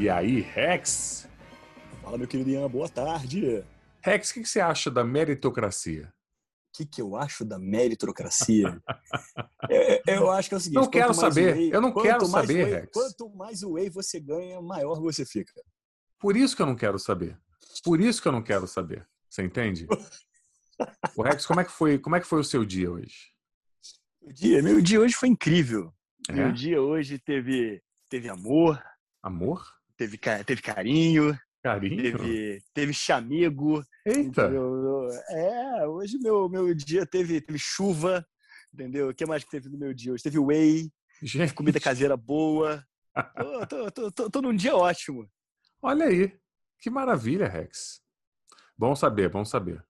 E aí, Rex? Fala, meu querido Ian, boa tarde. Rex, o que, que você acha da meritocracia? O que, que eu acho da meritocracia? eu, eu acho que é o seguinte: Não quero saber, eu não quero saber, Rex. Quanto mais whey você ganha, maior você fica. Por isso que eu não quero saber. Por isso que eu não quero saber. Você entende? O Rex, como é que foi, como é que foi o seu dia hoje? O dia, meu dia hoje foi incrível. É? Meu dia hoje teve, teve amor, Amor? Teve, teve carinho, Carinho? teve, teve chamego. Eita! entendeu? É, hoje meu, meu dia teve, teve chuva, entendeu? O que mais que teve no meu dia hoje? Teve whey, Gente, comida caseira boa. Tô, tô, tô, tô, tô num dia ótimo. olha aí. Que maravilha, Rex. Bom saber, bom saber.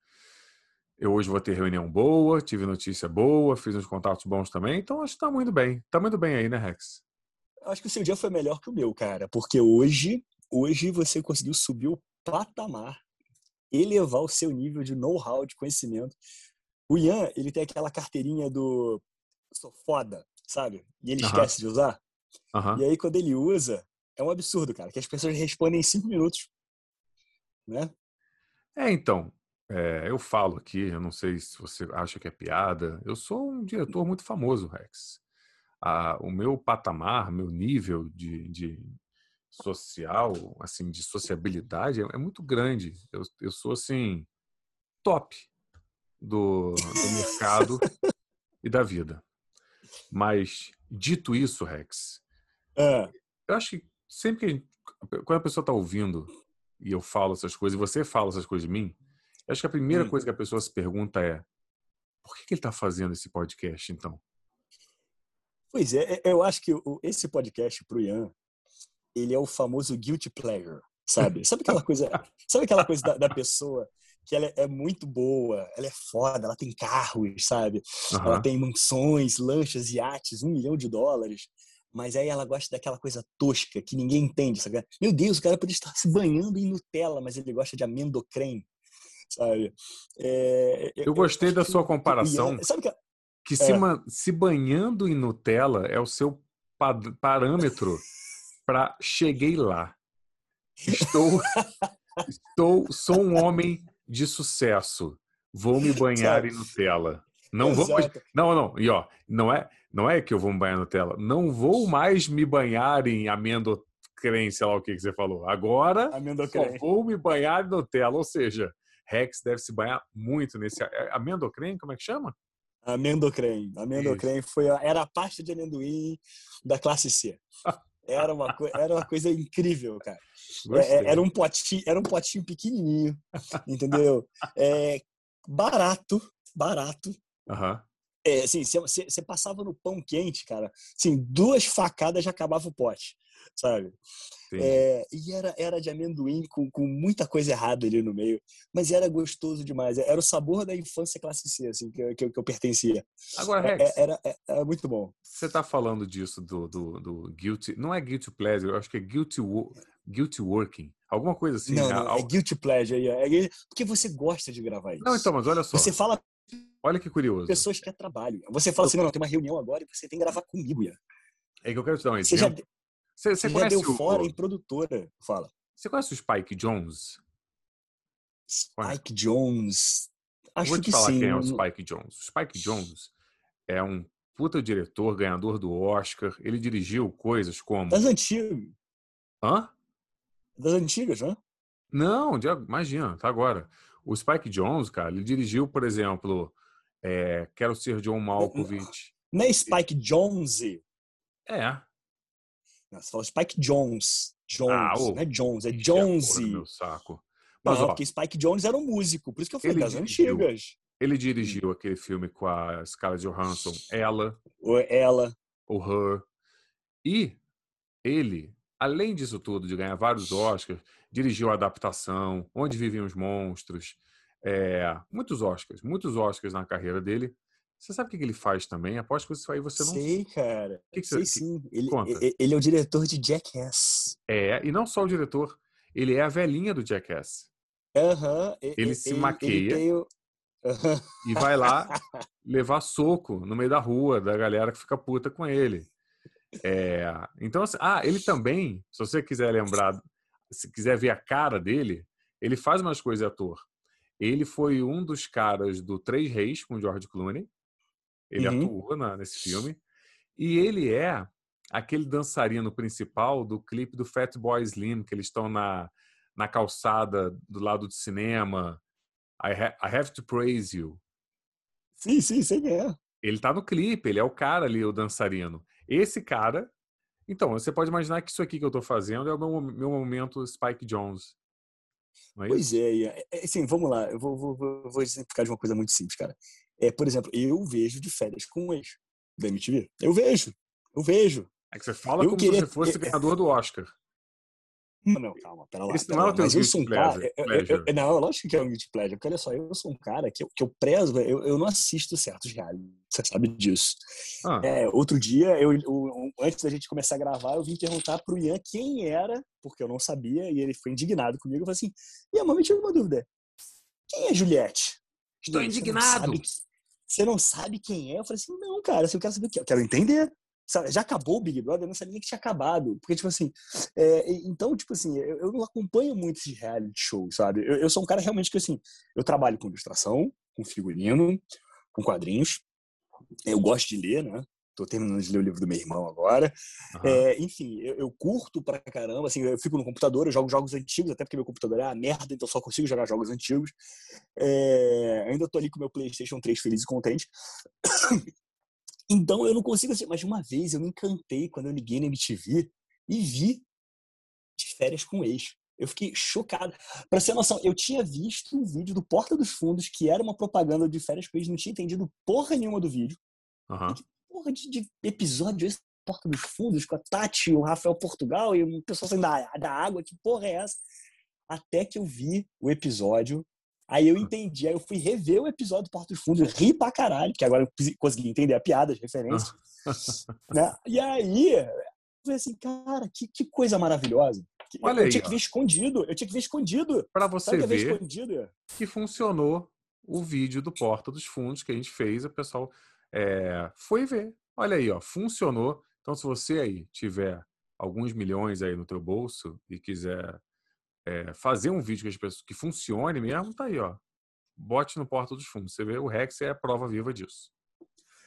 Eu hoje vou ter reunião boa, tive notícia boa, fiz uns contatos bons também, então acho que tá muito bem. Tá muito bem aí, né, Rex? Acho que o seu dia foi melhor que o meu, cara, porque hoje, hoje você conseguiu subir o patamar, elevar o seu nível de know-how, de conhecimento. O Ian, ele tem aquela carteirinha do sou foda, sabe? E ele Aham. esquece de usar. Aham. E aí, quando ele usa, é um absurdo, cara, que as pessoas respondem em cinco minutos. Né? É, então, é, eu falo aqui, eu não sei se você acha que é piada, eu sou um diretor muito famoso, Rex. Ah, o meu patamar, meu nível de, de social, assim, de sociabilidade é, é muito grande. Eu, eu sou, assim, top do, do mercado e da vida. Mas, dito isso, Rex, Ah, eu acho que sempre que a gente, quando a pessoa está ouvindo e eu falo essas coisas, e você fala essas coisas de mim, eu acho que a primeira Hum. coisa que a pessoa se pergunta é: por que, que ele está fazendo esse podcast então? Pois é, é, eu acho que esse podcast pro Ian, ele é o famoso guilty pleasure, sabe? Sabe aquela coisa, sabe aquela coisa da, da pessoa que ela é muito boa, ela é foda, ela tem carros, sabe? Ela Aham. tem mansões, lanchas, iates, um milhão de dólares. Mas aí ela gosta daquela coisa tosca que ninguém entende, sabe? Meu Deus, o cara podia estar se banhando em Nutella, mas ele gosta de amendocrem, sabe? É, Eu gostei acho da sua Ian- comparação. sabe que Que se, É. man- se banhando em Nutella é o seu parâmetro para cheguei lá. Estou, estou, sou um homem de sucesso. Vou me banhar Sabe? em Nutella. Não vou, Exato. Não, não, e ó, não é, não é que eu vou me banhar em Nutella. Não vou mais me banhar em amendocrem, sei lá o que, que você falou. Agora só vou me banhar em Nutella. Ou seja, Rex deve se banhar muito nesse. é Amendocrem, como é que chama? Amendocrem. Amendocrem foi a, era a pasta de amendoim da classe C. Era uma, era uma coisa incrível, cara. É, é, era um potinho, era um potinho pequenininho, entendeu? É, barato, barato. Aham. É, assim, você passava no pão quente, cara. Assim, duas facadas já acabava o pote, sabe? É, e era, era de amendoim com, com muita coisa errada ali no meio, mas era gostoso demais. Era o sabor da infância classe C, assim, que, eu- que, que eu pertencia. Agora, É- Rex, é- Era, é- era muito bom. você tá falando disso do, do, do guilty. Não é guilty pleasure, eu acho que é guilty, guilty working. Alguma coisa assim. não, né? não, é guilty pleasure. É, é- porque você gosta de gravar isso. Não, então, mas olha só. Você fala Olha que curioso. pessoas que é trabalho. Você fala assim, não, não, tem uma reunião agora e você tem que gravar comigo, Ian. É que eu quero te dar um Você já, exemplo. Você, você você já conhece deu o, fora em produtora. Fala. Você conhece o Spike Jones? Spike Jones. Acho Vou te que falar sim. quem é o Spike Jones. O Spike Jones é um puta diretor, ganhador do Oscar. Ele dirigiu coisas como. Das antigas. Hã? Das antigas, né? Não, imagina, tá agora. O Spike Jones, cara, ele dirigiu, por exemplo, é, Quero Ser John Malkovich. Não é Spike Jones. É. Não, você fala Spike Jones. Jones. Ah, ô. Não é Jones, é do Jonesy. Meu saco. Não, Mas, ó, porque Spike Jones era um músico, por isso que eu falei das dirigiu. antigas. ele dirigiu aquele filme com a Scarlett Johansson, Ela, Ou ela. o Her. E ele, além disso tudo, de ganhar vários Oscars, dirigiu a adaptação, Onde Vivem os Monstros, é, muitos Oscars, muitos Oscars na carreira dele. Você sabe o que ele faz também? Aposto que isso aí você não Sei, cara. que que Sei você- sim. Ele, ele é o diretor de Jackass. é. E não só o diretor, ele é a velhinha do Jackass. Aham. e- Ele e- se maqueia. tem o-. E vai lá levar soco no meio da rua da galera que fica puta com ele. É, então, assim, ah, ele também, se você quiser lembrar, se quiser ver a cara dele, ele faz umas coisas de ator. Ele foi um dos caras do Três Reis com George Clooney. Ele uhum. atuou na, nesse filme. E ele é aquele dançarino principal do clipe do Fat Boy Slim, que eles estão na, na calçada do lado do cinema. I, ha I have to praise you. Sim, sim, sei quem é. Ele tá no clipe, ele é o cara ali, o dançarino. Esse cara. Então, você pode imaginar que isso aqui que eu tô fazendo é o meu, meu momento Spike Jones. É pois é, é, é, assim, vamos lá, eu vou, vou, vou exemplificar de uma coisa muito simples, cara. É, por exemplo, eu vejo de férias com o ex da MTV. Eu vejo, eu vejo. É que você fala eu como queria... se você fosse ganhador do Oscar. Não, calma, pera lá. Esse pera não é o teu mas eu sou um cara. Eu, eu, eu, não, lógico que é um guilty pleasure, porque olha só, eu sou um cara que eu, que eu prezo, eu, eu não assisto certos reality, você sabe disso. Ah. É, outro dia, eu, eu, antes da gente começar a gravar, eu vim perguntar pro Ian quem era, porque eu não sabia, e ele foi indignado comigo. Eu falei assim: Ian, mas me tive uma dúvida. Quem é Juliette? Estou indignado. Você não, sabe, quem é? Eu falei assim: não, cara, eu quero saber o que. Eu quero entender já acabou o Big Brother, eu não sabia nem que tinha acabado. Porque, tipo assim, é, então, tipo assim, eu, eu, não acompanho muito esses reality shows, sabe? Eu, eu, sou um cara realmente que, assim, eu trabalho com ilustração, com figurino, com quadrinhos. Eu gosto de ler, né? Tô terminando de ler o livro do meu irmão agora. Uhum. É, enfim, eu, eu, curto pra caramba, assim, eu fico no computador, eu jogo jogos antigos, até porque meu computador é a merda, então só consigo jogar jogos antigos. É, ainda tô ali com meu PlayStation 3 feliz e contente. Então eu não consigo assim. Mas uma vez eu me encantei quando eu liguei na MTV e vi de férias com o ex. Eu fiquei chocado. Pra ser noção, eu tinha visto um vídeo do Porta dos Fundos, que era uma propaganda de férias com ex, não tinha entendido porra nenhuma do vídeo. Uhum. Que porra de, de, episódio esse Porta dos Fundos, com a Tati, o Rafael Portugal e o pessoal saindo da, da água, que porra é essa? Até que eu vi o episódio Aí eu entendi, aí eu fui rever o episódio do Porto dos Fundos, ri pra caralho, que agora eu consegui entender a piada, as referências. né? E aí, eu falei assim, cara, que, que coisa maravilhosa. Olha eu aí, tinha que ver escondido, eu tinha que ver escondido. Para você ver, ver escondido? que funcionou o vídeo do Porta dos Fundos que a gente fez, o pessoal é, foi ver. Olha aí, ó, funcionou. Então, se você aí tiver alguns milhões aí no teu bolso e quiser é, fazer um vídeo que, as pessoas, que funcione mesmo, tá aí, ó. Bote no Porta dos Fundos. Você vê, o Rex é a prova viva disso.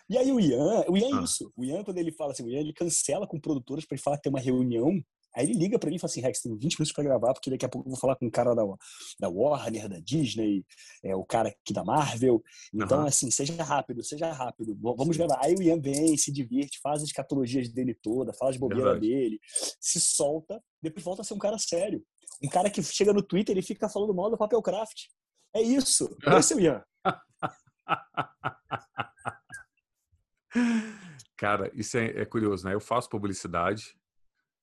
E aí o Ian, o Ian é ah. isso. O Ian, quando ele fala assim, o Ian ele cancela com produtoras para ele falar que tem uma reunião. Aí ele liga para mim e fala assim, Rex, tem 20 minutos para gravar, porque daqui a pouco eu vou falar com o cara da, da Warner, da Disney, é, o cara aqui da Marvel. Então, uhum. assim, seja rápido, seja rápido. Vamos gravar. Aí o Ian vem, se divirte, faz as escatologias dele toda, fala as bobeiras dele, se solta, depois volta a ser um cara sério. Um cara que chega no Twitter e fica falando mal do papel craft. É isso. Esse é o Ian. Cara, isso é, é, curioso, né? Eu faço publicidade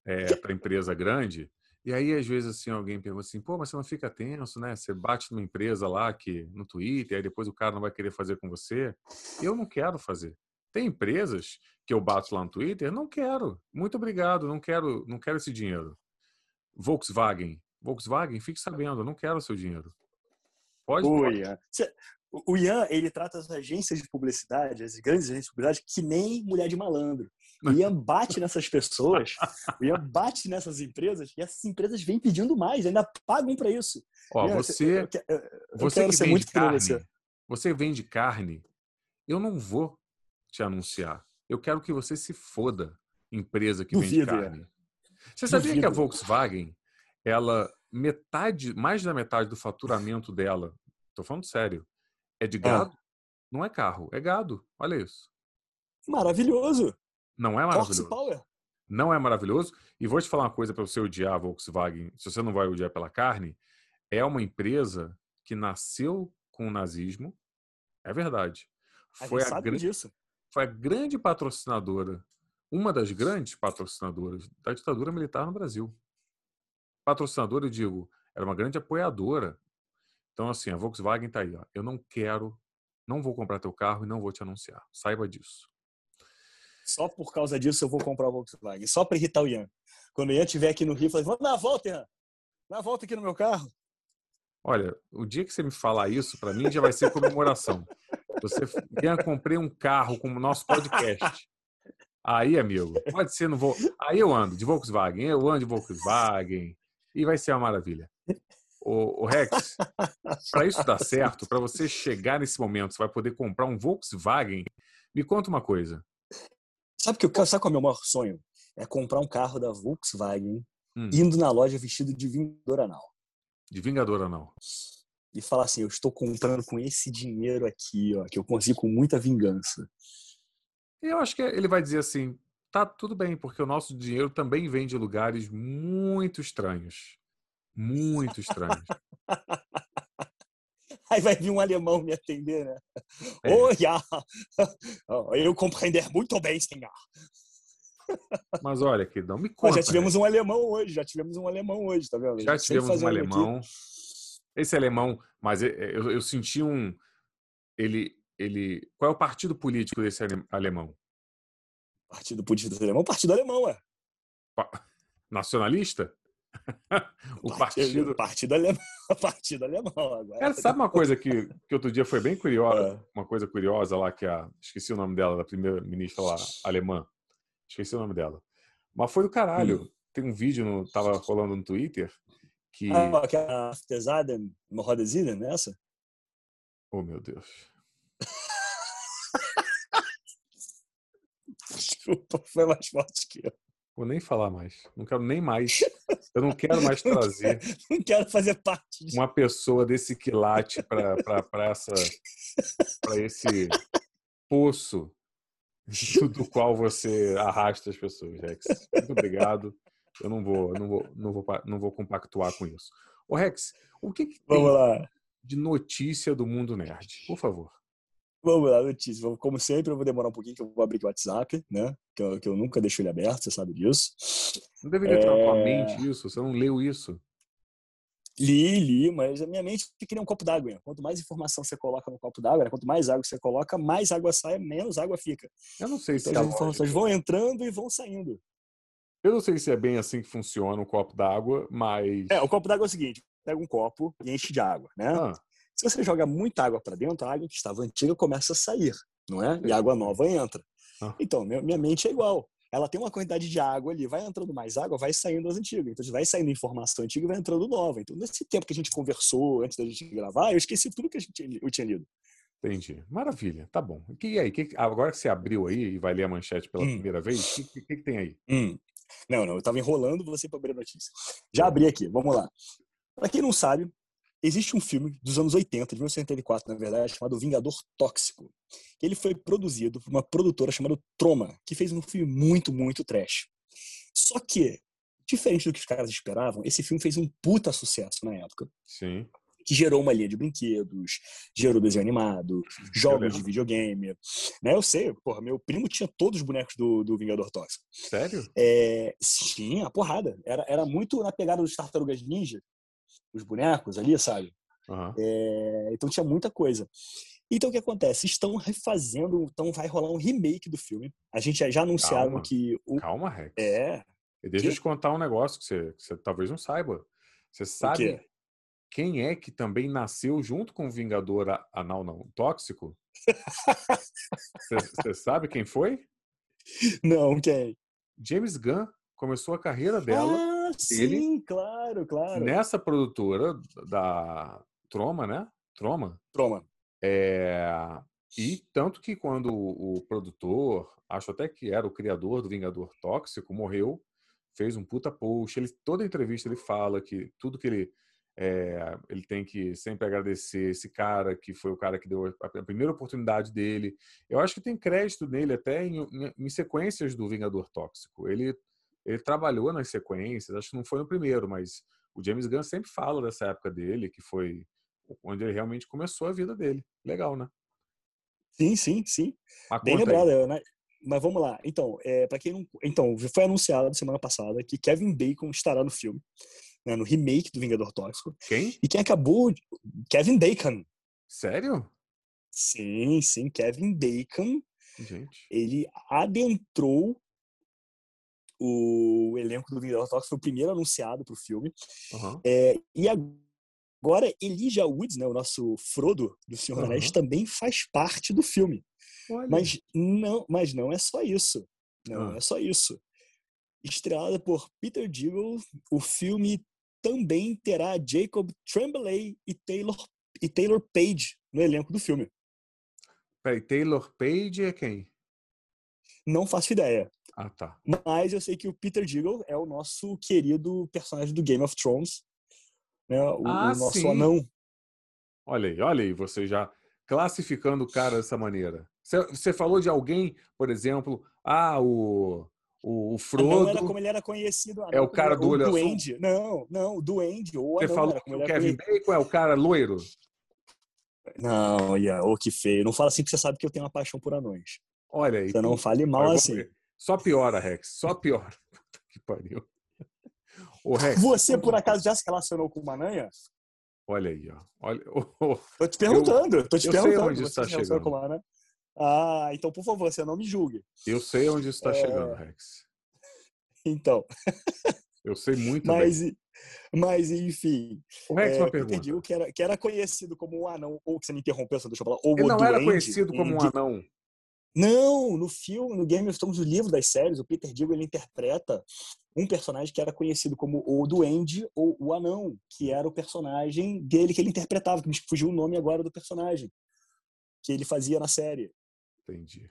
é, para empresa grande e aí às vezes assim alguém pergunta assim, pô, mas você não fica tenso, né? Você bate numa empresa lá que no Twitter, aí depois o cara não vai querer fazer com você. Eu não quero fazer. Tem empresas que eu bato lá no Twitter, não quero. Muito obrigado, não quero, não quero esse dinheiro. Volkswagen, Volkswagen, fique sabendo, eu não quero o seu dinheiro. Pode? O Ian. O Ian, ele trata as agências de publicidade, as grandes agências de publicidade, que nem mulher de malandro. O Ian bate nessas pessoas, o Ian bate nessas empresas e essas empresas vêm pedindo mais, ainda pagam para isso. Ó, Ian, você, eu, eu, eu você que vende carne, você. você vende carne, eu não vou te anunciar. Eu quero que você se foda, empresa que Duvido, vende carne. Você sabia Duvido. que a Volkswagen ela metade, mais da metade do faturamento dela, tô falando sério, é de gado. Ah. Não é carro, é gado. Olha isso. Maravilhoso. Não é maravilhoso. Power. Não é maravilhoso. E vou te falar uma coisa para você odiar a Volkswagen, se você não vai odiar pela carne, é uma empresa que nasceu com o nazismo. É verdade. A foi a, grande, foi a grande patrocinadora, uma das grandes patrocinadoras da ditadura militar no Brasil patrocinadora, eu digo, era uma grande apoiadora. Então, assim, a Volkswagen está aí. Ó. Eu não quero, não vou comprar teu carro e não vou te anunciar. Saiba disso. Só por causa disso eu vou comprar a Volkswagen. Só para irritar o Ian. Quando o Ian estiver aqui no Rio, eu falei, vamos dar a volta, Ian. Dá a volta aqui no meu carro. Olha, o dia que você me falar isso, para mim já vai ser comemoração. Você, Ian, comprei um carro com o nosso podcast. Aí, amigo, pode ser, não vou. Aí eu ando de Volkswagen, eu ando de Volkswagen e vai ser uma maravilha. O, o Rex, para isso dar certo, para você chegar nesse momento, você vai poder comprar um Volkswagen. Me conta uma coisa. Sabe que eu sabe qual é o meu maior sonho? É comprar um carro da Volkswagen hum. indo na loja vestido de Vingador Anal. De Vingador Anal. E falar assim, eu estou comprando com esse dinheiro aqui, ó, que eu consigo com muita vingança. Eu acho que ele vai dizer assim: tá tudo bem, porque o nosso dinheiro também vem de lugares muito estranhos. Muito estranhos. Aí vai vir um alemão me atender, né? É. Oh, ja, eu compreender muito bem, senhor. Mas olha, que não me conta. Mas já tivemos né? um alemão hoje, já tivemos um alemão hoje, tá vendo? Já tivemos um alemão. Aqui. Esse alemão, mas eu, eu senti um. Ele, ele. Qual é o partido político desse alemão? Partido político desse alemão? Partido alemão, é. Nacionalista? O partido. Partido alemão. Partido alemão agora. Cara, sabe uma coisa que, que outro dia foi bem curiosa? É. Uma coisa curiosa lá que a. Esqueci o nome dela, da primeira ministra lá, alemã. Esqueci o nome dela. Mas foi do caralho. Hum. Tem um vídeo, no, tava rolando no Twitter, que... Ah, que a pesada, uma rodazinha nessa? Oh, meu Deus. Desculpa, foi mais forte que eu. Vou nem falar mais. Não quero nem mais. Eu não quero mais trazer. não quero fazer parte disso. Uma pessoa desse quilate para essa para esse poço do qual você arrasta as pessoas, Rex. Muito obrigado. Eu não vou, não vou, não vou, não vou compactuar com isso. O Rex, o que, que lá. de notícia do mundo nerd? Por favor. Vamos lá, notícia. Como sempre, eu vou demorar um pouquinho, que eu vou abrir o WhatsApp, né? Que eu, que eu nunca deixo ele aberto, você sabe disso. Não deveria é... estar na tua é. mente isso, você não leu isso. Li, li, mas a minha mente queria um copo d'água. Quanto mais informação você coloca no copo d'água, né? quanto mais água você coloca, mais água sai, menos água fica. Eu não sei então, se as informações vão entrando e vão saindo. Eu não sei se é bem assim que funciona o copo d'água, mas. É, o copo d'água é o seguinte: pega um copo e enche de água, né? Ah. Se você joga muita água para dentro, a água que estava antiga começa a sair, não é? E a água nova entra. Ah. Então, minha mente é igual. Ela tem uma quantidade de água ali, vai entrando mais água, vai saindo as antigas. Então, vai saindo informação antiga e vai entrando nova. Então, nesse tempo que a gente conversou antes da gente gravar, eu esqueci tudo que a gente, eu tinha lido. Entendi. Maravilha. Tá bom. E aí? Que, agora que você abriu aí e vai ler a manchete pela hum. primeira vez, o que, que, que, tem aí? Hum. Não, não, eu estava enrolando você para abrir a notícia. Já abri aqui, vamos lá. Para quem não sabe, existe um filme dos anos 80, de 1984, na verdade, chamado Vingador Tóxico. Ele foi produzido por uma produtora chamada Troma, que fez um filme muito, muito trash. Só que, diferente do que os caras esperavam, esse filme fez um puta sucesso na época. Sim que gerou uma linha de brinquedos, gerou desenho animado, jogos de videogame. Né? Eu sei, porra, meu primo tinha todos os bonecos do, do Vingador Tóxico. Sério? É, sim, a porrada. Era, era muito na pegada dos Tartarugas Ninja, os bonecos ali, sabe? Uhum. É, então tinha muita coisa. Então o que acontece? Estão refazendo, então vai rolar um remake do filme. A gente já, anunciaram Calma. que. O... Calma, Rex. É. E deixa eu te contar um negócio que você, que você talvez não saiba. Você sabe quem é que também nasceu junto com o Vingador Anal não tóxico? Você sabe quem foi? Não, quem? James Gunn começou a carreira dela. Ah, sim, claro, claro. Nessa produtora da Troma, né? Troma. Troma. É, e tanto que quando o produtor, acho até que era o criador do Vingador Tóxico, morreu, fez um puta post. Ele, toda entrevista ele fala que tudo que ele é, ele tem que sempre agradecer esse cara que foi o cara que deu a primeira oportunidade dele. Eu acho que tem crédito nele até em, em, em sequências do Vingador Tóxico. Ele, ele trabalhou nas sequências, acho que não foi no primeiro, mas o James Gunn sempre fala dessa época dele, que foi onde ele realmente começou a vida dele. Legal, né? Sim, sim, sim. Bem lembrado, né? Mas vamos lá. Então, é, para quem não, então foi anunciado semana passada que Kevin Bacon estará no filme né, no remake do Vingador Tóxico. Quem? E quem acabou. Kevin Bacon. Sério? Sim, sim, Kevin Bacon. Gente. Ele adentrou o elenco do Tóxico, foi o primeiro anunciado para o filme. Uhum. É, e agora Elijah Woods, né, o nosso Frodo do Senhor uhum. Anéis, também faz parte do filme. Olha. Mas não, mas não é só isso. Não, ah. é só isso. Estrelada por Peter Diggle, o filme também terá Jacob Tremblay e Taylor, e Taylor Page no elenco do filme. Peraí, Taylor Page é quem? Não faço ideia. Ah, tá. Mas eu sei que o Peter Diggle é o nosso querido personagem do Game of Thrones. Né? O, ah, o nosso sim. anão. Olha aí, olha aí, você já classificando o cara dessa maneira. Você falou de alguém, por exemplo, ah, o, o, o Frodo. Não era como ele era conhecido. é o cara do olho azul. Duende. Não, não, o Duende. Você falou que o Kevin Bacon é o cara loiro? Não, yeah, oh, que feio. Não fala assim que você sabe que eu tenho uma paixão por anões. Olha aí. Você não fale mal assim. Só piora, Rex. Só piora. que pariu. Ô, Rex, você, por acaso, já se relacionou com uma aranha? Olha aí, ó. Olha, oh. Tô te perguntando, eu, tô te eu perguntando. Sei onde está chegando. Ah, então, por favor, você não me julgue. Eu sei onde está é... chegando, Rex. Então. Eu sei muito mas, bem. Mas, enfim. O Rex, é, uma pergunta. Entendi que era, que era conhecido como um anão, ou que você me interrompeu, só deixa eu falar. Ou Ele não era conhecido como um anão. Não, no filme, no Game of Thrones, o livro das séries, o Peter Dinklage ele interpreta um personagem que era conhecido como o Duende ou o Anão, que era o personagem dele que ele interpretava, que me fugiu o nome agora do personagem que ele fazia na série. Entendi.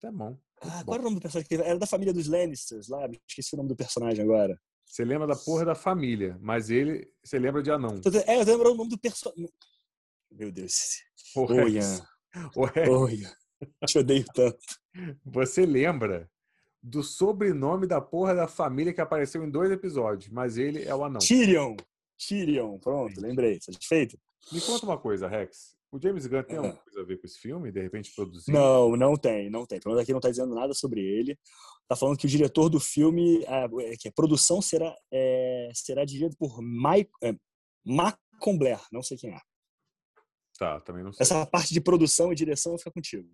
Tá bom. Ah, qual era o nome do personagem? Era da família dos Lannisters lá, esqueci o nome do personagem agora. Você lembra da porra da família, mas ele, você lembra de Anão. É, eu lembro o nome do personagem. Meu Deus. Oi, Oi. Te odeio tanto. Você lembra do sobrenome da porra da família que apareceu em dois episódios, mas ele é o anão. Tyrion. Tyrion, pronto, lembrei. Satisfeito? Me conta uma coisa, Rex. O James Gunn tem alguma coisa a ver com esse filme? De repente produzir? Não, não tem, não tem. Pelo menos aqui não está dizendo nada sobre ele. Está falando que o diretor do filme, é, que a produção será, é, será dirigida por Mike, é, Blair, não sei quem é. Tá, também não sei. Essa parte de produção e direção fica contigo.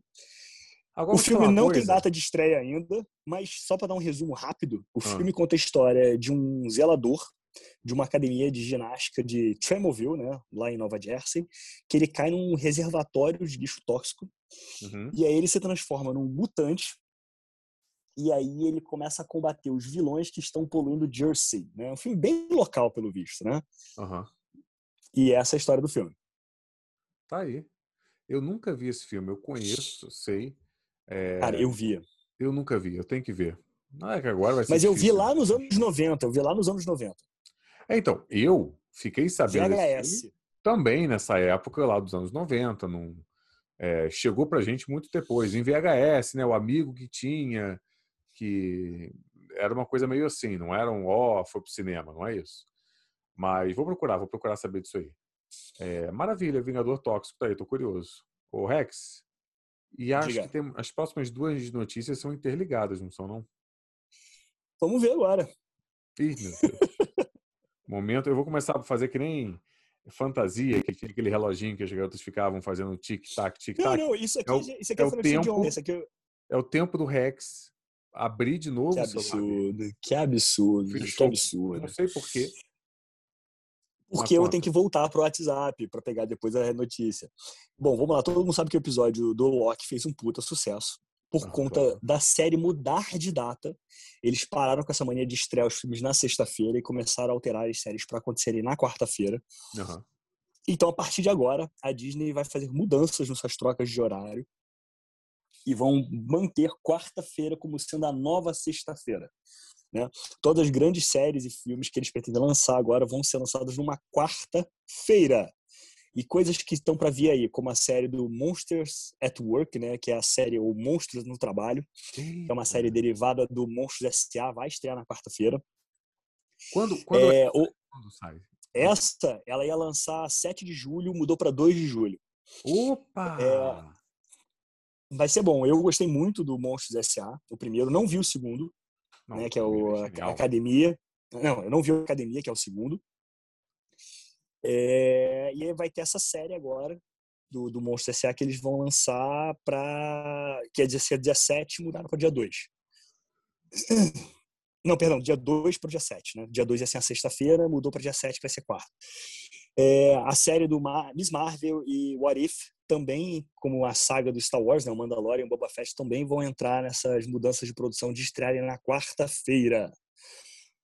Agora, o filme não coisa. tem data de estreia ainda, mas só para dar um resumo rápido, o ah. filme conta a história de um zelador de uma academia de ginástica de Tremorville, né, lá em Nova Jersey, que ele cai num reservatório de lixo tóxico uhum. e aí ele se transforma num mutante e aí ele começa a combater os vilões que estão poluindo Jersey, né? Um filme bem local pelo visto, né? Uhum. E essa é a história do filme. Tá aí. Eu nunca vi esse filme. Eu conheço, sei. É... Cara, eu via. Eu nunca vi. Eu tenho que ver. Não é que agora vai ser Mas eu vi lá nos anos 90. Eu vi lá nos anos 90. É, então, eu fiquei sabendo VHS. também nessa época lá dos anos 90. Num, é, chegou pra gente muito depois. Em VHS, né? O amigo que tinha, que era uma coisa meio assim. Não era um, ó, oh, foi pro cinema. Não é isso. Mas vou procurar, vou procurar saber disso aí. É, maravilha, Vingador Tóxico, tá aí, tô curioso. O Rex, e acho Diga. que tem, as próximas duas notícias são interligadas, não são, não? Vamos ver agora. Ih, meu Deus. Momento, eu vou começar a fazer que nem fantasia, que tinha aquele reloginho que as garotas ficavam fazendo tic-tac, tic-tac. Não, não, isso aqui é, o, isso aqui é, é o tempo, de Esse aqui É o tempo do Rex abrir de novo que absurdo, que absurdo, que absurdo. Não sei porquê. Porque eu tenho que voltar pro WhatsApp para pegar depois a notícia. Bom, vamos lá. Todo mundo sabe que o episódio do Loki fez um puta sucesso. Por ah, conta claro. da série mudar de data, eles pararam com essa mania de estrear os filmes na sexta-feira e começaram a alterar as séries para acontecerem na quarta-feira. Uhum. Então, a partir de agora, a Disney vai fazer mudanças nessas trocas de horário e vão manter quarta-feira como sendo a nova sexta-feira. Né? Todas as grandes séries e filmes que eles pretendem lançar agora vão ser lançados numa quarta-feira. E coisas que estão para vir aí, como a série do Monsters at Work, né, que é a série O Monstros no Trabalho, que é uma série derivada do Monstros S.A., vai estrear na quarta-feira. Quando, quando, é, o, quando sai? Essa, ela ia lançar 7 de julho, mudou para 2 de julho. Opa! É, vai ser bom. Eu gostei muito do Monstros S.A., o primeiro, não vi o segundo, não, né, que é o é a Academia. Não, eu não vi a Academia, que é o segundo. É, e aí vai ter essa série agora do, do Monstro S.A. que eles vão lançar para que é dia, dia 7 mudaram para dia 2. Não, perdão, dia 2 para o dia 7, né? Dia 2 ia ser a sexta-feira, mudou para dia 7, que vai ser quarta. É, a série do Mar Miss Marvel e What If também, como a saga do Star Wars, né, o Mandalorian e o Boba Fett também vão entrar nessas mudanças de produção de estreia na quarta-feira.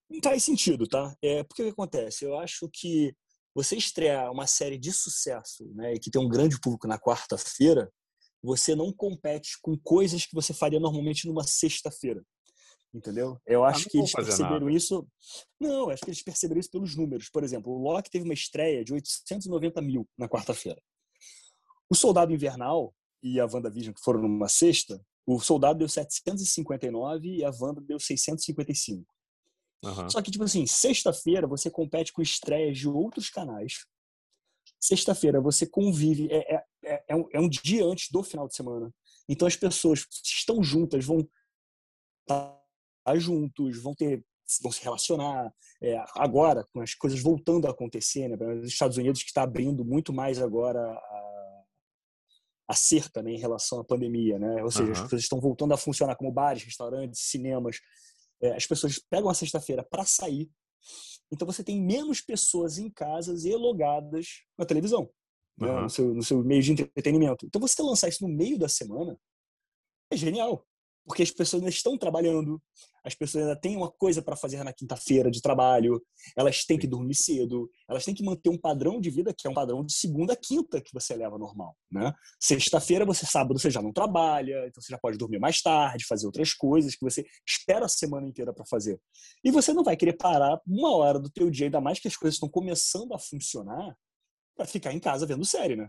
Não faz sentido, tá? É, porque o que acontece? Eu acho que você estrear uma série de sucesso, né, e que tem um grande público na quarta-feira, você não compete com coisas que você faria normalmente numa sexta-feira. Entendeu? Eu ah, acho ah, que eles perceberam nada. isso. Não, acho que eles perceberam isso pelos números. Por exemplo, o Loki teve uma estreia de 890 mil na quarta-feira. O Soldado Invernal e a WandaVision, que foram numa sexta, o Soldado deu 759 e a Wanda deu 655. Uhum. Só que, tipo assim, sexta-feira você compete com estreias de outros canais. Sexta-feira você convive, é, é, é, é, um, é um dia antes do final de semana. Então as pessoas estão juntas, vão estar juntos, vão ter vão se relacionar. É, agora, com as coisas voltando a acontecer, né? Os Estados Unidos que está abrindo muito mais agora a, a cerca né, em relação à pandemia, né? Ou seja, uhum. as coisas estão voltando a funcionar como bares, restaurantes, cinemas. É, as pessoas pegam a sexta-feira para sair. Então você tem menos pessoas em casas e logadas na televisão, uhum. né? no, seu, no seu meio de entretenimento. Então você lançar isso no meio da semana é genial porque as pessoas ainda estão trabalhando, as pessoas ainda têm uma coisa para fazer na quinta-feira de trabalho, elas têm que dormir cedo, elas têm que manter um padrão de vida que é um padrão de segunda a quinta que você leva normal, né? Sexta-feira, você sábado você já não trabalha, então você já pode dormir mais tarde, fazer outras coisas que você espera a semana inteira para fazer. E você não vai querer parar uma hora do teu dia, ainda mais que as coisas estão começando a funcionar, para ficar em casa vendo série, né?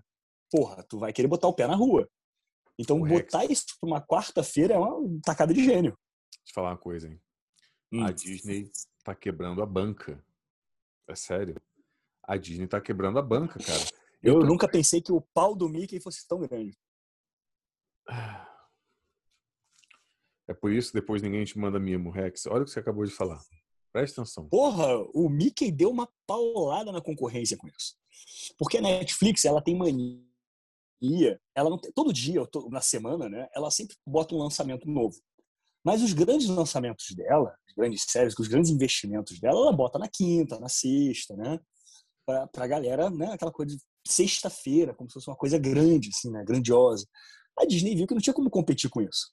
Porra, tu vai querer botar o pé na rua. Então, botar isso para uma quarta-feira é uma tacada de gênio. Deixa eu falar uma coisa, hein? Hum. A Disney tá quebrando a banca. É sério. A Disney tá quebrando a banca, cara. Eu, eu tô... nunca pensei que o pau do Mickey fosse tão grande. É por isso que depois ninguém te manda mimo, Rex. Olha o que você acabou de falar. Presta atenção. Porra, o Mickey deu uma paulada na concorrência com isso. Porque a Netflix, ela tem mania ia, ela não tem, todo dia, na semana, né, ela sempre bota um lançamento novo. Mas os grandes lançamentos dela, as grandes séries, os grandes investimentos dela, ela bota na quinta, na sexta, né? Pra, pra galera, né? Aquela coisa de sexta-feira, como se fosse uma coisa grande, assim, né? Grandiosa. A Disney viu que não tinha como competir com isso.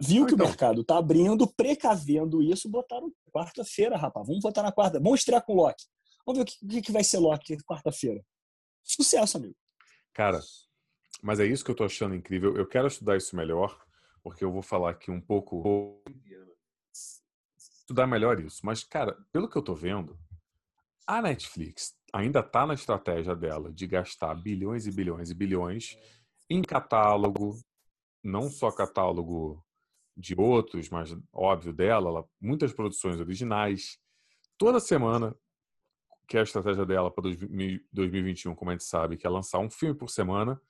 Viu que então. o mercado tá abrindo, precavendo isso, botaram quarta-feira, rapaz. Vamos botar na quarta. Vamos estrear com o Loki. Vamos ver o que, que vai ser Loki quarta-feira. Sucesso, amigo. Cara, mas é isso que eu estou achando incrível. Eu quero estudar isso melhor, porque eu vou falar aqui um pouco. Estudar melhor isso. Mas, cara, pelo que eu estou vendo, a Netflix ainda está na estratégia dela de gastar bilhões e bilhões e bilhões em catálogo, não só catálogo de outros, mas óbvio dela, ela, muitas produções originais. Toda semana, que é a estratégia dela para 2021, como a gente sabe, que é lançar um filme por semana.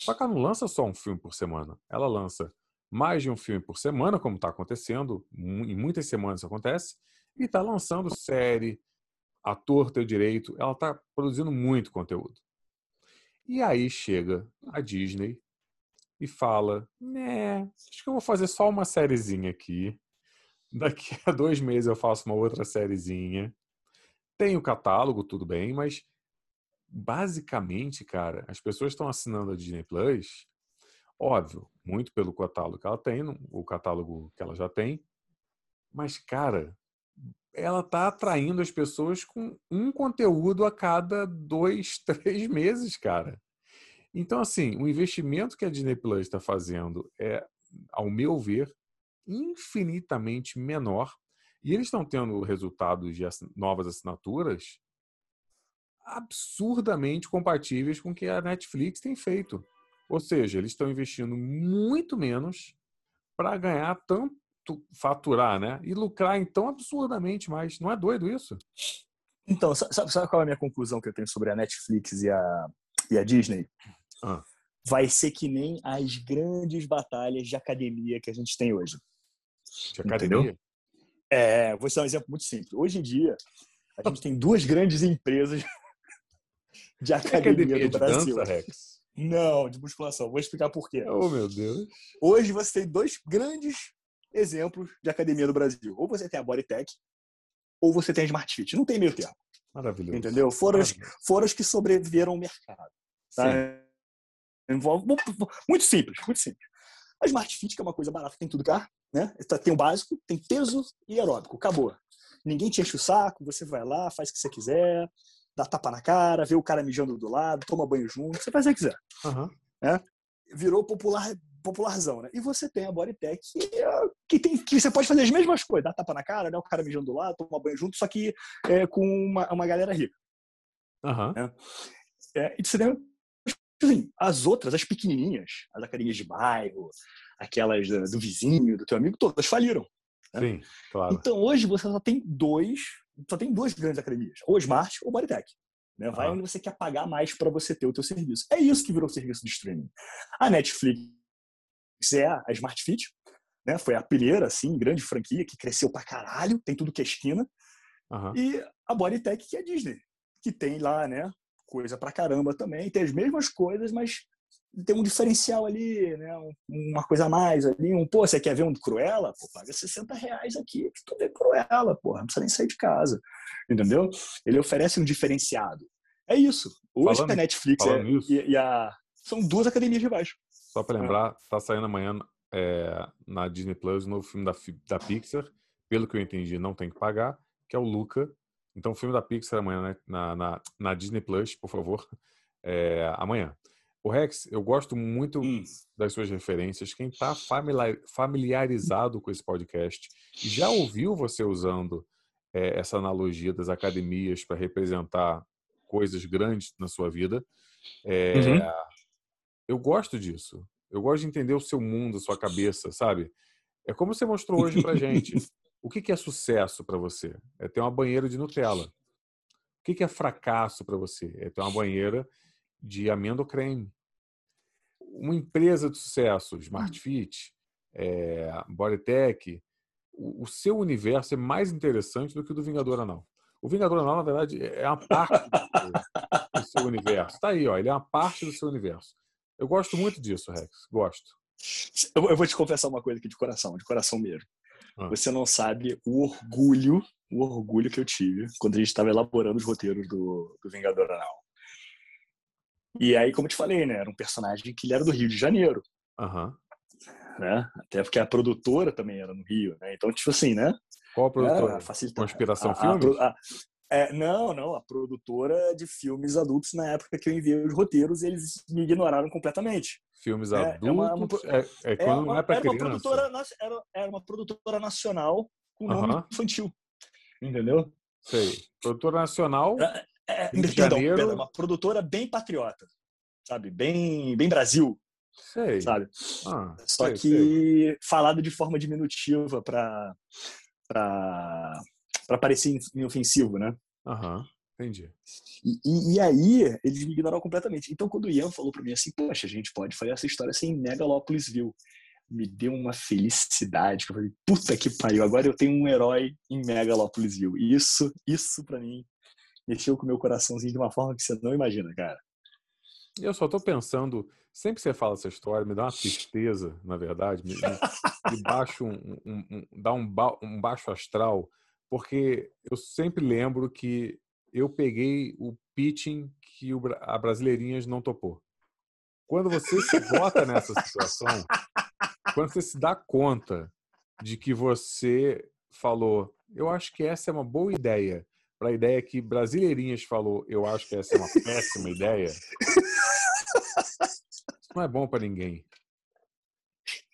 Só que ela não lança só um filme por semana. Ela lança mais de um filme por semana, como está acontecendo, em muitas semanas isso acontece, e está lançando série, ator ter direito, ela está produzindo muito conteúdo. E aí chega a Disney e fala: né, acho que eu vou fazer só uma sériezinha aqui. Daqui a dois meses eu faço uma outra sériezinha. Tem o catálogo, tudo bem, mas basicamente, cara, as pessoas estão assinando a Disney Plus, óbvio, muito pelo catálogo que ela tem, o catálogo que ela já tem, mas, cara, ela tá atraindo as pessoas com um conteúdo a cada dois, três meses, cara. Então, assim, o investimento que a Disney Plus está fazendo é, ao meu ver, infinitamente menor. E eles estão tendo resultados de novas assinaturas absurdamente compatíveis com o que a Netflix tem feito. Ou seja, eles estão investindo muito menos para ganhar tanto faturar, né? E lucrar então absurdamente mais. Não é doido isso? Então, sabe, sabe qual é a minha conclusão que eu tenho sobre a Netflix e a, e a Disney? Ah. Vai ser que nem as grandes batalhas de academia que a gente tem hoje. De academia? Entendeu? É, vou dar um exemplo muito simples. Hoje em dia, a gente tem duas grandes empresas de academia, academia do Brasil. Dança, Rex? Não, de musculação. Vou explicar por quê. Oh, meu Deus. Hoje você tem dois grandes exemplos de academia do Brasil. Ou você tem a Bodytech, ou você tem a Smart Fit. Não tem meio termo. Maravilhoso. Entendeu? Foram, Maravilhoso. As, foram as que sobreviveram ao mercado. Tá? Envolve muito simples, muito simples. A Smart Fit, que é uma coisa barata, tem tudo cá, né? Tem o básico, tem peso e aeróbico, acabou. Ninguém te enche o saco, você vai lá, faz o que você quiser, dá tapa na cara, vê o cara mijando do lado, toma banho junto, você faz o que quiser. Uhum. Né? Virou popular, popularzão, né? E você tem a Bodytech, que, é, que, tem, que você pode fazer as mesmas coisas, dá tapa na cara, né? o cara mijando do lado, toma banho junto, só que é, com uma, uma galera rica. Uhum. Né? É, e você tem assim, as outras, as pequenininhas, as academias de bairro, aquelas do vizinho, do teu amigo, todas faliram. Né? Sim, claro. Então hoje você só tem dois, só tem duas grandes academias, ou Smart ou Bodytech. Né? Vai ah. onde você quer pagar mais para você ter o teu serviço. É isso que virou o serviço de streaming. A Netflix é a Smart Fit, né? Foi a primeira, assim, grande franquia que cresceu pra caralho, tem tudo que é esquina. Uhum. E a Bodytech, que é a Disney, que tem lá, né, coisa pra caramba também, tem as mesmas coisas, mas tem um diferencial ali, né? Uma coisa a mais ali. Um, pô, você quer ver um Cruella? Pô, paga 60 reais aqui que tu vê Cruella, porra. Não precisa nem sair de casa. Entendeu? Ele oferece um diferenciado. É isso. Hoje falando, a Netflix é, e, e, a. São duas academias rivais. Só para lembrar, tá saindo amanhã é, na Disney Plus o novo filme da, da Pixar. Pelo que eu entendi, não tem que pagar, que é o Luca. Então, o filme da Pixar amanhã né? na, na, na Disney Plus, por favor. É, amanhã. O Rex, eu gosto muito hum. das suas referências. Quem está familiarizado com esse podcast já ouviu você usando é, essa analogia das academias para representar coisas grandes na sua vida, é, uhum. eu gosto disso. Eu gosto de entender o seu mundo, a sua cabeça, sabe? É como você mostrou hoje para gente. o que, que é sucesso para você? É ter uma banheira de Nutella. O que, que é fracasso para você? É ter uma banheira de amêndoa creme. Uma empresa de sucesso, Smart hum. Fit, é, Bodytech, o, o, seu universo é mais interessante do que o do Vingador Anal. O Vingador Anal, na verdade, é uma parte do, do seu universo. Está aí, ó, ele é uma parte do seu universo. Eu gosto muito disso, Rex. Gosto. Eu vou te confessar uma coisa aqui de coração, de coração mesmo. Ah. Você não sabe o orgulho, o orgulho que eu tive quando a gente estava elaborando os roteiros do, do Vingador Anal. E aí, como eu te falei, né? Era um personagem que ele era do Rio de Janeiro. Uhum. Né? Até porque a produtora também era no Rio, né? Então, tipo assim, né? Qual a produtora? Conspiração Filmes? A, a, é, não, não, a produtora de filmes adultos na época que eu enviei os roteiros, eles me ignoraram completamente. Filmes é, adultos? É, uma, uma, é, é quando não é para criança. Uma produtora, era, era uma produtora nacional com nome infantil, entendeu? Sei. Produtora nacional, é, de perdão, Janeiro... Perdão, uma produtora bem patriota, sabe? Bem, bem Brasil. Sei. Sabe? Ah, Só sei, que sei. falado de forma diminutiva para para parecer inofensivo, né? Aham, uhum, entendi. E, e, e, aí, eles me ignoraram completamente. Então, quando o Ian falou para mim assim, poxa, a gente pode fazer essa história assim em Megalopolisville, me deu uma felicidade. Que eu falei, puta que pariu, agora eu tenho um herói em Megalopolisville. E isso, isso para mim mexeu com o meu coraçãozinho de uma forma que você não imagina, cara. Eu só tô pensando, sempre que você fala essa história, me dá uma tristeza, na verdade, me, me, me baixa um, um, um, dá um, ba, um baixo astral, porque eu sempre lembro que eu peguei o pitching que o, a Brasileirinhas não topou. Quando você se bota nessa situação, quando você se dá conta de que você falou, eu acho que essa é uma boa ideia, para a ideia que Brasileirinhas falou, eu acho que essa é uma péssima ideia. Isso não é bom para ninguém.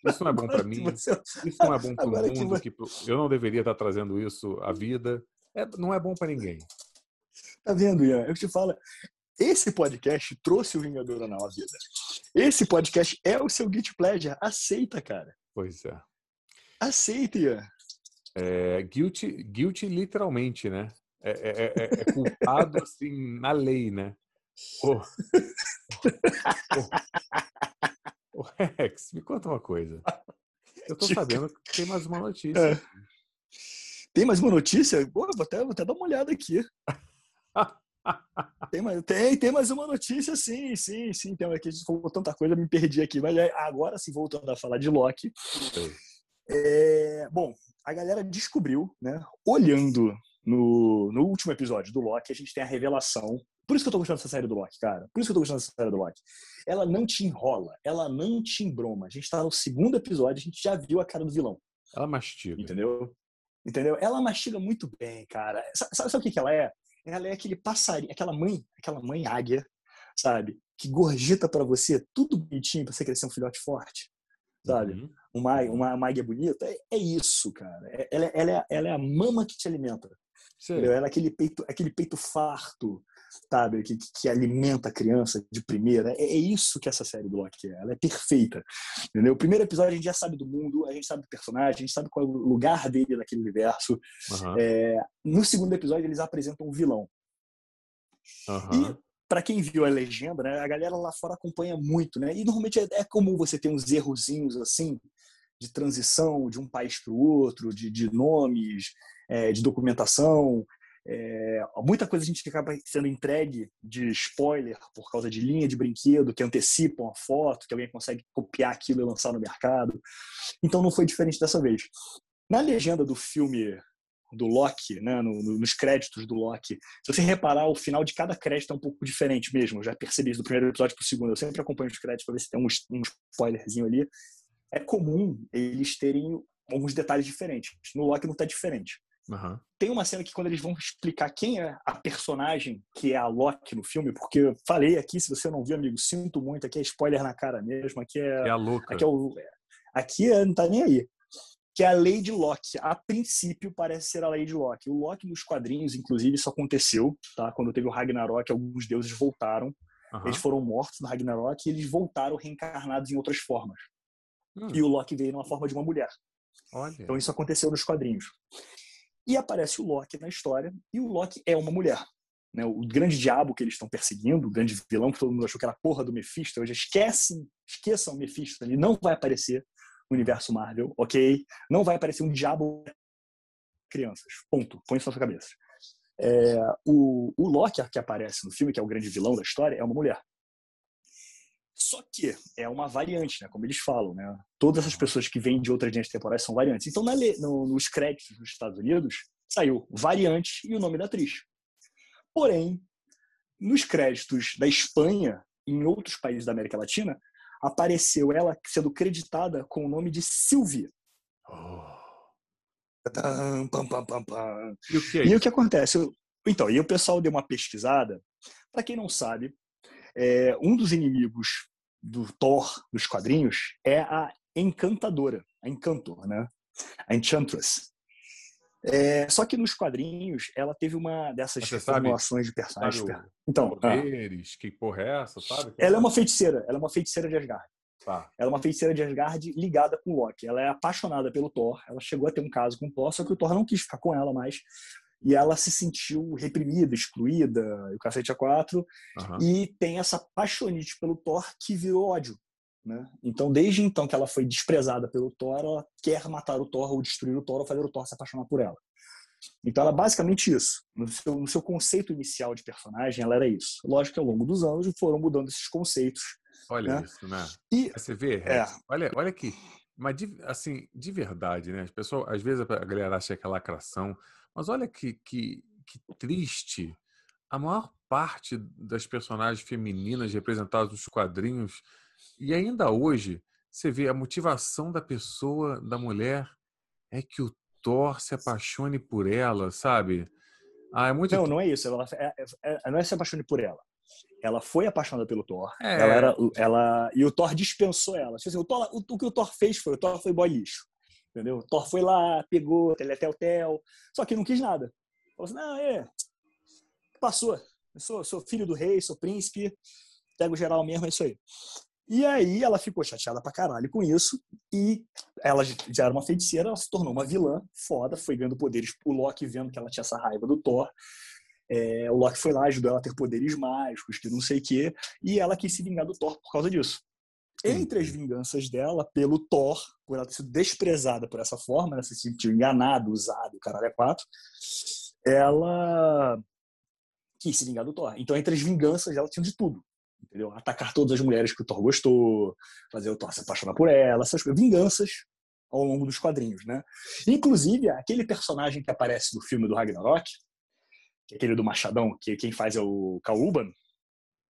Isso não é bom para mim. Isso não é bom para o mundo. Que eu não deveria estar trazendo isso à vida. É, não é bom para ninguém. Tá vendo, Ian? Eu te falo. Esse podcast trouxe o Vingador à nova vida. Esse podcast é o seu Guilty Pleasure. Aceita, cara. Pois é. Aceita, Ian. É, guilty, guilty literalmente, né? É, é, é, é, culpado assim na lei, né? Ô, ô, Rex, me conta uma coisa. Eu tô sabendo que tem mais uma notícia. É. Tem mais uma notícia? Pô, vou até, vou até dar uma olhada aqui. tem, mais, tem, tem mais uma notícia, sim, sim, sim. Tem aqui, falou tanta coisa, me perdi aqui. Mas agora sim, voltando a falar de Loki. É, bom, a galera descobriu, né, olhando no, no último episódio do Loki, a gente tem a revelação Por isso que eu tô gostando dessa série do Loki, cara. Por isso que eu tô gostando dessa série do Loki. Ela não te enrola, ela não te embroma. A gente tá no segundo episódio, a gente já viu a cara do vilão. Ela mastiga. Entendeu? Entendeu? Ela mastiga muito bem, cara. Sabe, sabe o que, que ela é? Ela é aquele passarinho, aquela mãe, aquela mãe águia, sabe? Que gorjeta para você tudo bonitinho pra você crescer um filhote forte, sabe? Uhum. Uma, uma, uma águia bonita. É, é isso, cara. É, ela, ela, é, ela é a mama que te alimenta. Ela é aquele peito, aquele peito farto, sabe? Que, que alimenta a criança de primeira. É, é, isso que essa série do Loki é. Ela é perfeita. Entendeu? O primeiro episódio a gente já sabe do mundo, a gente sabe do personagem, a gente sabe qual é o lugar dele naquele universo. Uhum. É, no segundo episódio eles apresentam um vilão. Uhum. E para quem viu a legenda, né, a galera lá fora acompanha muito, né? E normalmente é, é comum você ter uns errozinhos assim de transição de um país para o outro, de, de nomes, é, de documentação. É, muita coisa a gente acaba sendo entregue de spoiler por causa de linha de brinquedo que antecipam a foto, que alguém consegue copiar aquilo e lançar no mercado. Então não foi diferente dessa vez. Na legenda do filme do Loki, né, no, no, nos créditos do Loki, se você reparar, o final de cada crédito é um pouco diferente mesmo. Eu já percebi isso do primeiro episódio para o segundo. Eu sempre acompanho os créditos para ver se tem um, um spoilerzinho ali. É comum eles terem alguns detalhes diferentes. No Loki não está diferente. Uhum. Tem uma cena que quando eles vão explicar quem é a personagem que é a Loki no filme, porque eu falei aqui, se você não viu, amigo, sinto muito, aqui é spoiler na cara mesmo, aqui é, é a louca. Aqui, é o, aqui é, não tá nem aí. Que é a Lady Locke. A princípio parece ser a Lady Locke. O Loki nos quadrinhos, inclusive, isso aconteceu, tá? Quando teve o Ragnarok, alguns deuses voltaram. Uhum. Eles foram mortos no Ragnarok e eles voltaram reencarnados em outras formas. Hum. E o Loki veio numa forma de uma mulher. Olha. Então isso aconteceu nos quadrinhos. E aparece o Loki na história, e o Loki é uma mulher. Né? O grande diabo que eles estão perseguindo, o grande vilão que todo mundo achou que era a porra do Mephisto, hoje esquecem, esqueçam o Mephisto, ele não vai aparecer no universo Marvel, ok? Não vai aparecer um diabo crianças. Ponto. Põe isso na sua cabeça. É, o, o Loki que aparece no filme, que é o grande vilão da história, é uma mulher. Só que é uma variante, né? Como eles falam, né? Todas essas pessoas que vêm de outras linhas temporais são variantes. Então, na, no, nos créditos dos Estados Unidos, saiu variante e o nome da atriz. Porém, nos créditos da Espanha e em outros países da América Latina, apareceu ela sendo creditada com o nome de Sylvia. Oh. Pam, pam, pam, e, o que, é e o que acontece? Então, e o pessoal deu uma pesquisada. Para quem não sabe, é, um dos inimigos do Thor dos quadrinhos é a Encantadora, a Encantor, né? A Enchantress. É, só que nos quadrinhos ela teve uma dessas formulações de personagens. então, ah. poderes, ah, que porra é essa, sabe? Ela é uma feiticeira, ela é uma feiticeira de Asgard. Tá. Ela é uma feiticeira de Asgard ligada com Loki. Ela é apaixonada pelo Thor. Ela chegou a ter um caso com o Thor, só que o Thor não quis ficar com ela mais e ela se sentiu reprimida, excluída, o cacete a quatro, uhum. e tem essa paixonite pelo Thor que virou ódio. Né? Então, desde então que ela foi desprezada pelo Thor, ela quer matar o Thor ou destruir o Thor ou fazer o Thor se apaixonar por ela. Então, ela é basicamente isso. No seu, no seu conceito inicial de personagem, ela era isso. Lógico que ao longo dos anos foram mudando esses conceitos. Olha né? isso, né? E, Você vê, é, olha, olha aqui. Mas, de, assim, de verdade, né? As pessoas, às vezes a galera acha que é lacração, mas olha que, que, que triste. A maior parte das personagens femininas representadas nos quadrinhos, e ainda hoje, você vê a motivação da pessoa, da mulher, é que o Thor se apaixone por ela, sabe? Ah, é muito... Não, não é isso. Ela, é, é, é, não é se apaixone por ela. Ela foi apaixonada pelo Thor. É. Ela era, ela, e o Thor dispensou ela. Assim, o, Thor, o, o, que o Thor fez foi: o Thor foi boy lixo. Entendeu? Thor foi lá, pegou, teletel-tel, só que não quis nada. Falou assim, não, é, passou. Eu sou, sou filho do rei, sou príncipe, pego geral mesmo, é isso aí. E aí ela ficou chateada pra caralho com isso e ela já era uma feiticeira, ela se tornou uma vilã foda, foi ganhando poderes. O Loki vendo que ela tinha essa raiva do Thor, é, o Loki foi lá, ajudou ela a ter poderes mágicos, que não sei o quê, e ela quis se vingar do Thor por causa disso. Entre as vinganças dela pelo Thor, por ela ter sido desprezada por essa forma, ela se sentiu enganada, usada, o caralho é quatro, ela quis se vingar do Thor. Então, entre as vinganças dela, tinha de tudo. Entendeu? Atacar todas as mulheres que o Thor gostou, fazer o Thor se apaixonar por ela, essas. Vinganças ao longo dos quadrinhos, né? Inclusive, aquele personagem que aparece no filme do Ragnarok, é aquele do Machadão, que quem faz é o Kauban,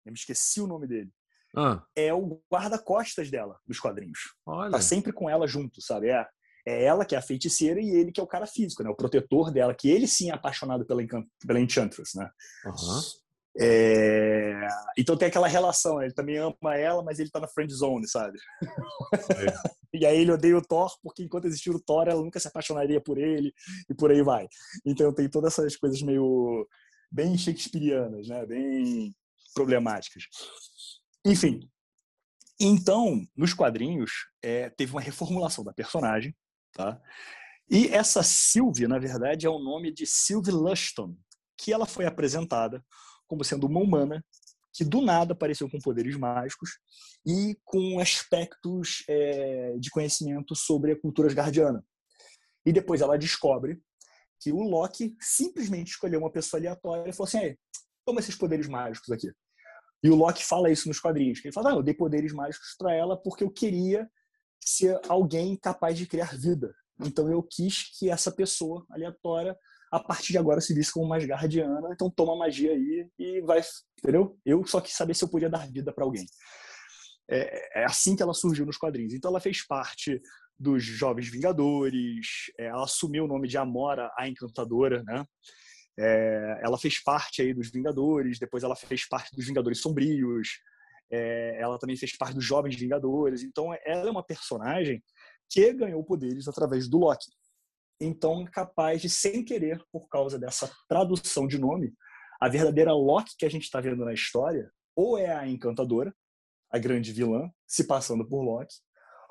eu me esqueci o nome dele. Ah, É o guarda-costas dela nos quadrinhos. olha. Tá sempre com ela junto, sabe? É, é ela que é a feiticeira e ele que é o cara físico, né? O protetor dela, que ele sim é apaixonado pela, Encan- pela Enchantress, né? Aham. É, Então tem aquela relação, né? ele também ama ela, mas ele tá na friend zone, sabe? e aí ele odeia o Thor, porque enquanto existir o Thor, ela nunca se apaixonaria por ele, e por aí vai. Então tem todas essas coisas meio bem shakespearianas, né? Bem problemáticas. Enfim. Então, nos quadrinhos, é, teve uma reformulação da personagem, tá? E essa Sylvie, na verdade, é o nome de Sylvie Lushton, que ela foi apresentada como sendo uma humana que do nada apareceu com poderes mágicos e com aspectos é, de conhecimento sobre a cultura asgardiana. E depois ela descobre que o Loki simplesmente escolheu uma pessoa aleatória e falou assim: "Ei, toma esses poderes mágicos aqui. E o Loki fala isso nos quadrinhos. Ele fala: ah, eu dei poderes mágicos para ela porque eu queria ser alguém capaz de criar vida. Então eu quis que essa pessoa aleatória a partir de agora se visse como uma Asgardiana, então toma magia aí e vai, entendeu? Eu só quis saber se eu podia dar vida para alguém. É, é assim que ela surgiu nos quadrinhos. Então ela fez parte dos Jovens Vingadores, é, ela assumiu o nome de Amora, a Encantadora, né? É, ela fez parte aí dos Vingadores, depois ela fez parte dos Vingadores Sombrios, é, ela também fez parte dos Jovens Vingadores. Então ela é uma personagem que ganhou poderes através do Loki então capaz de, sem querer, por causa dessa tradução de nome, a verdadeira Loki que a gente está vendo na história, ou é a encantadora, a grande vilã, se passando por Loki,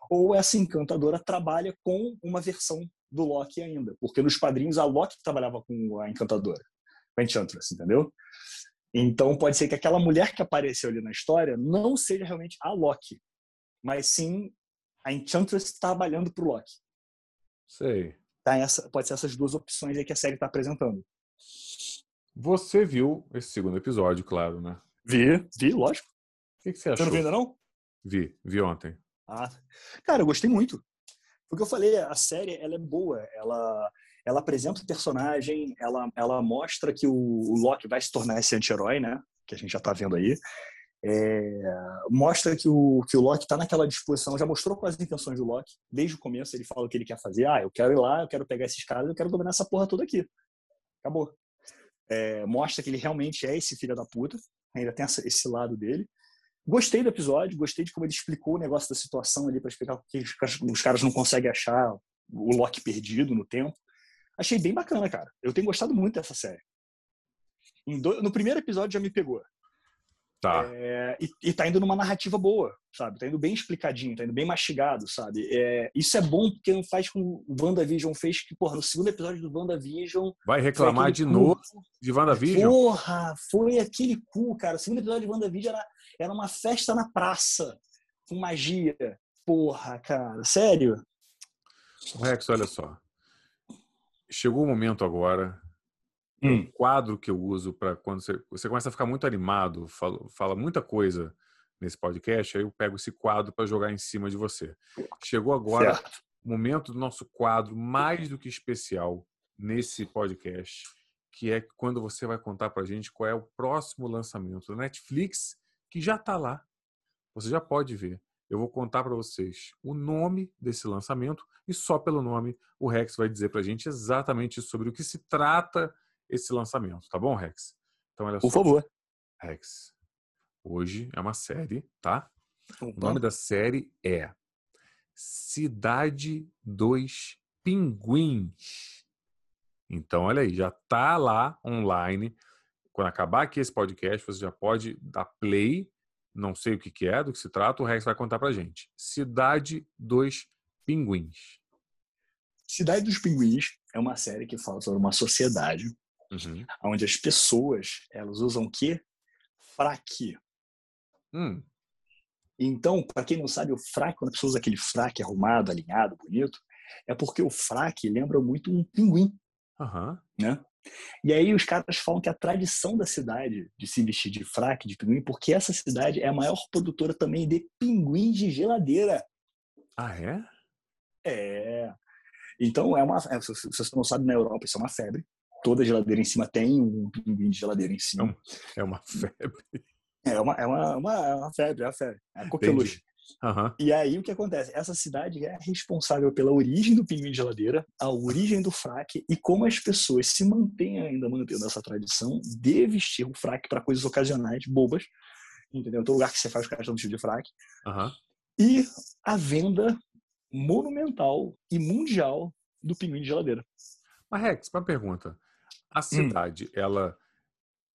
ou essa encantadora trabalha com uma versão do Loki ainda, porque nos quadrinhos a Loki trabalhava com a encantadora, com a Enchantress, entendeu? Então pode ser que aquela mulher que apareceu ali na história não seja realmente a Loki, mas sim a Enchantress trabalhando para o Loki. Sei. Tá essa, pode ser essas duas opções aí que a série está apresentando. Você viu esse segundo episódio, claro, né? Vi, vi, lógico. O que, que você Você achou? não viu ainda não? Vi, vi ontem. Ah, cara, eu gostei muito. Porque eu falei, a série ela é boa, ela ela apresenta o personagem, ela ela mostra que o, o Loki vai se tornar esse anti-herói, né? Que a gente já tá vendo aí. É, mostra que o, que o Loki tá naquela disposição, já mostrou quais as intenções do Loki. Desde o começo ele fala o que ele quer fazer. Ah, eu quero ir lá, eu quero pegar esses caras, eu quero dominar essa porra toda aqui. Acabou. É, mostra que ele realmente é esse filho da puta. Ainda tem esse lado dele. Gostei do episódio, gostei de como ele explicou o negócio da situação ali para explicar porque os caras, os caras não conseguem achar o Loki perdido no tempo. Achei bem bacana, cara. Eu tenho gostado muito dessa série. Do- no primeiro episódio já me pegou. Tá. É, e, e tá indo numa narrativa boa, sabe? Tá indo bem explicadinho, tá indo bem mastigado, sabe? É, isso é bom porque não faz como o WandaVision fez, que, porra, no segundo episódio do WandaVision. Vai reclamar de cu. novo de WandaVision? Porra, foi aquele cu, cara. O segundo episódio de WandaVision era, era uma festa na praça, com magia. Porra, cara, sério? Rex, olha só. Chegou o momento agora. Hum. Um quadro que eu uso para quando você, você começa a ficar muito animado, fala, fala muita coisa nesse podcast, aí eu pego esse quadro para jogar em cima de você. Chegou agora Certo. o momento do nosso quadro mais do que especial nesse podcast, que é quando você vai contar para a gente qual é o próximo lançamento da Netflix, que já está lá. Você já pode ver. Eu vou contar para vocês o nome desse lançamento e só pelo nome o Rex vai dizer para a gente exatamente sobre o que se trata esse lançamento, tá bom, Rex? Então, olha Por só, favor. Rex. Hoje é uma série, tá? O Opa. nome da série é Cidade dos Pinguins. Então, olha aí, já tá lá online. Quando acabar aqui esse podcast, você já pode dar play. Não sei o que, que é, do que se trata, o Rex vai contar pra gente. Cidade dos Pinguins. Cidade dos Pinguins é uma série que fala sobre uma sociedade Uhum. onde as pessoas elas usam o quê? Fraque. Hum, Então, para quem não sabe, o fraque, quando a pessoa usa aquele fraque arrumado, alinhado, bonito, é porque o fraque lembra muito um pinguim, aham. né? E aí os caras falam que a tradição da cidade de se vestir de fraque, de pinguim, porque essa cidade é a maior produtora também de pinguins de geladeira. Ah, é? É. Então, é uma, é, se você não sabe, na Europa isso é uma febre. toda geladeira em cima tem um pinguim de geladeira em cima. É, uma febre. É uma, é uma, uma, é uma febre, é uma febre. É coqueluche. Uhum. E aí o que acontece? Essa cidade é responsável pela origem do pinguim de geladeira, a origem do fraque e como as pessoas se mantêm ainda mantendo essa tradição de vestir o fraque para coisas ocasionais, bobas, entendeu? Todo lugar que você faz do tipo de fraque. Uhum. E a venda monumental e mundial do pinguim de geladeira. Mas Rex, uma pergunta. A hum. cidade, hum. ela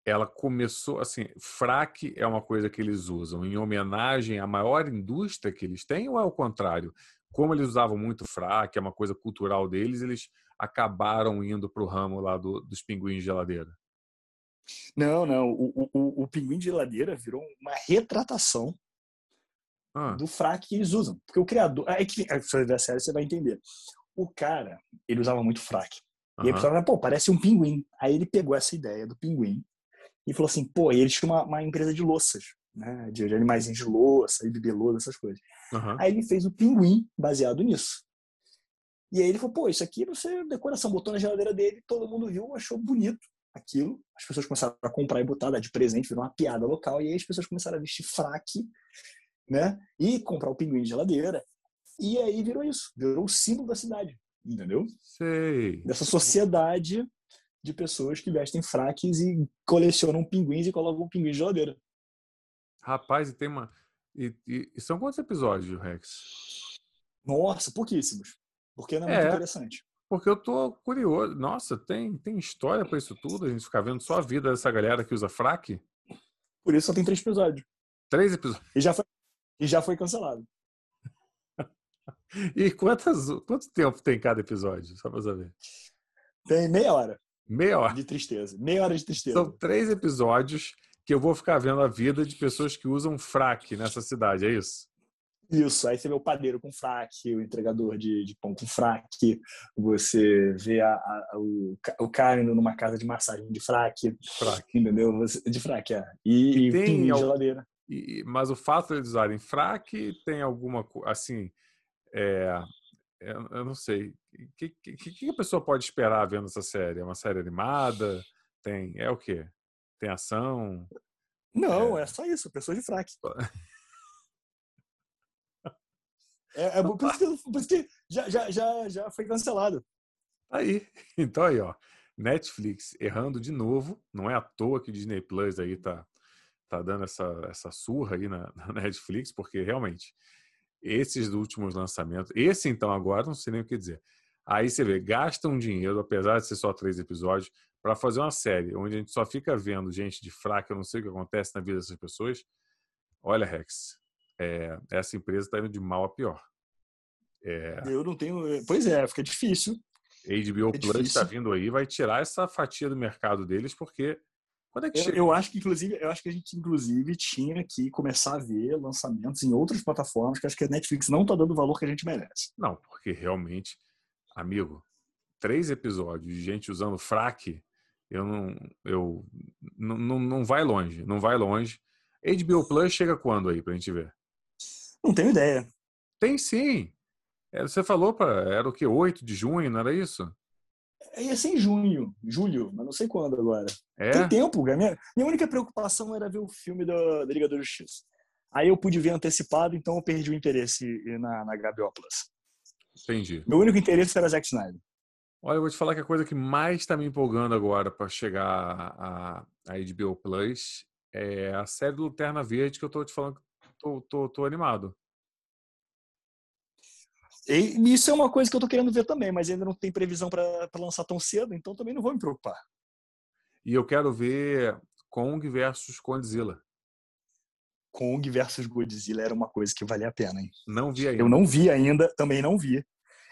ela começou assim, fraque é uma coisa que eles usam em homenagem à maior indústria que eles têm ou é o contrário? Como eles usavam muito fraque, é uma coisa cultural deles, eles acabaram indo para o ramo lá do, dos pinguins de geladeira? Não, não. O, o, o pinguim de geladeira virou uma retratação ah. do fraque que eles usam. Porque o criador. É que se você a série, você vai entender. O cara, ele usava muito fraque. E aí fala, pô, parece um pinguim. Aí ele pegou essa ideia do pinguim e falou assim, pô, eles tinham uma, uma empresa de louças, né? De, de animais de louça, e bebê louça, essas coisas. Uhum. Aí ele fez o pinguim baseado nisso. E aí ele falou, pô, isso aqui sei decoração, botou na geladeira dele, todo mundo viu, achou bonito aquilo. As pessoas começaram a comprar e botar, dar de presente, virou uma piada local. E aí as pessoas começaram a vestir fraque, né? E comprar o pinguim de geladeira. E aí virou isso, virou o símbolo da cidade, entendeu? Sei. Dessa sociedade de pessoas que vestem fraques e colecionam pinguins e colocam pinguins de geladeira. Rapaz, e tem uma. E, e, e são quantos episódios, Rex? Nossa, pouquíssimos. Porque não é, é muito interessante. Porque eu tô curioso. Nossa, tem, tem história para isso tudo? A gente ficar vendo só a vida dessa galera que usa fraque? Por isso só tem três episódios. Três episódios? E já foi, e já foi cancelado. e quantas, quanto tempo tem cada episódio? Só pra saber. Tem meia hora. Meia hora. De tristeza. Meia hora de tristeza. São três episódios que eu vou ficar vendo a vida de pessoas que usam fraque nessa cidade, é isso? Isso, aí você vê o padeiro com fraque, o entregador de, de pão com fraque, você vê a, a, o, o cara indo numa casa de massagem de fraque, fraque. entendeu? De fraque, é. E, e tem e geladeira. E, mas o fato de eles usarem fraque tem alguma, assim, é, eu não sei. O que, que, que, a pessoa pode esperar vendo essa série? É uma série animada? Tem. É o quê? Tem ação? Não, é, é só isso, pessoas de fraque. é, é por, isso que, por isso que já, já, já, já foi cancelado. Aí. Então aí, ó. Netflix errando de novo. Não é à toa que o Disney Plus aí tá, tá dando essa, essa surra aí na, na Netflix, porque realmente esses últimos lançamentos, esse então agora, não sei nem o que dizer. Aí você vê, gastam dinheiro, apesar de ser só três episódios, para fazer uma série onde a gente só fica vendo gente de fraca, eu não sei o que acontece na vida dessas pessoas. Olha, Rex, é, essa empresa está indo de mal a pior. É... Eu não tenho. Pois é, fica difícil. HBO é Plus está vindo aí, vai tirar essa fatia do mercado deles, porque quando é que eu, eu, acho que, inclusive, eu acho que a gente, inclusive, tinha que começar a ver lançamentos em outras plataformas, que acho que a Netflix não está dando o valor que a gente merece. Não, porque realmente, amigo, três episódios de gente usando fraque, eu não. Eu, não, não, não vai longe, não vai longe. HBO Plus chega quando aí pra gente ver? Não tenho ideia. Tem sim. É, você falou para era o que 8 de junho, não era isso? Ia ser em junho, julho, mas não sei quando agora. É? Tem tempo, cara. Minha, minha única preocupação era ver o filme da, da Liga da Justiça. Aí eu pude ver antecipado, então eu perdi o interesse na, na Plus. Entendi. Meu único interesse era Zack Snyder. Olha, eu vou te falar que a coisa que mais está me empolgando agora para chegar a, a HBO Plus é a série do Lanterna Verde que eu tô te falando que tô, tô, tô animado. E isso é uma coisa que eu tô querendo ver também, mas ainda não tem previsão para lançar tão cedo, então também não vou me preocupar. E eu quero ver Kong versus Godzilla. Kong versus Godzilla era uma coisa que valia a pena, hein? Não vi ainda. Eu não vi ainda, também não vi.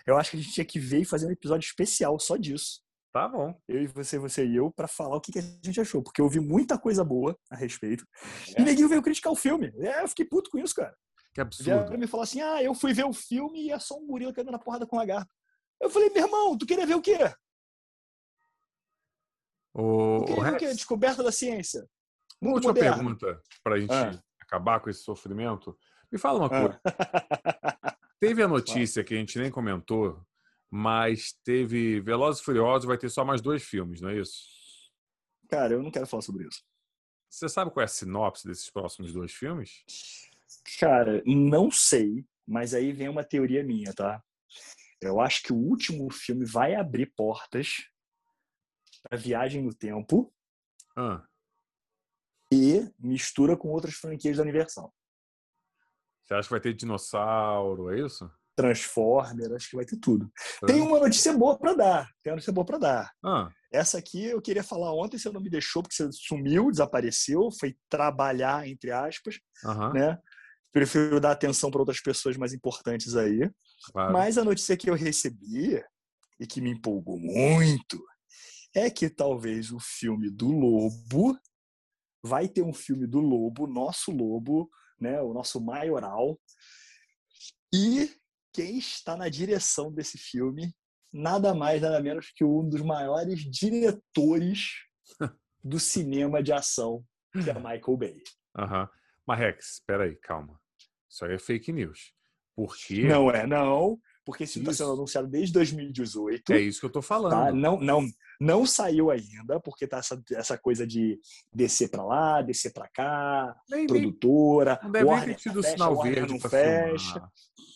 Eu acho que a gente tinha que ver e fazer um episódio especial só disso. Tá bom. Eu e você, você e eu, para falar o que, que, a gente achou. Porque eu vi muita coisa boa a respeito. É. E ninguém veio criticar o filme. É, eu fiquei puto com isso, cara. Que absurdo. me falou assim: ah, eu fui ver o filme e é só um gorila caindo na porrada com um lagarto. Eu falei, meu irmão, tu queria ver o quê? O, tu queria ver o quê? Descoberta da ciência. Uma última moderno. pergunta para a gente ah. acabar com esse sofrimento. Me fala uma coisa. Ah. Teve a notícia que a gente nem comentou mas teve Velozes e Furiosos, vai ter só mais dois filmes, não é isso? Cara, eu não quero falar sobre isso. Você sabe qual é a sinopse desses próximos dois filmes? Cara, não sei, mas aí vem uma teoria minha, tá? Eu acho que o último filme vai abrir portas para viagem no tempo ah. e mistura com outras franquias da Universal. Você acha que vai ter dinossauro, é isso? Transformer, acho que vai ter tudo. Tem uma notícia boa para dar. Tem uma notícia boa para dar. Ah. Essa aqui eu queria falar ontem, você não me deixou, porque você sumiu, desapareceu, foi trabalhar, entre aspas, Aham. né? Prefiro dar atenção para outras pessoas mais importantes aí. Claro. Mas a notícia que eu recebi e que me empolgou muito é que talvez o filme do Lobo vai ter um filme do Lobo, nosso Lobo, né, o nosso maioral. E quem está na direção desse filme, nada mais nada menos que um dos maiores diretores do cinema de ação, que é Michael Bay. Aham. Mas, Rex, espera aí, calma. Isso aí é fake news. Porque Não é, não, porque filme está sendo Isso. anunciado desde 2018. é isso que eu tô falando. Tá? Não, não, não saiu ainda, porque tá essa, essa coisa de descer pra lá, descer pra cá, Nem, nem, produtora, não deve nem ter tido fecha, sinal Warner verde não pra fecha.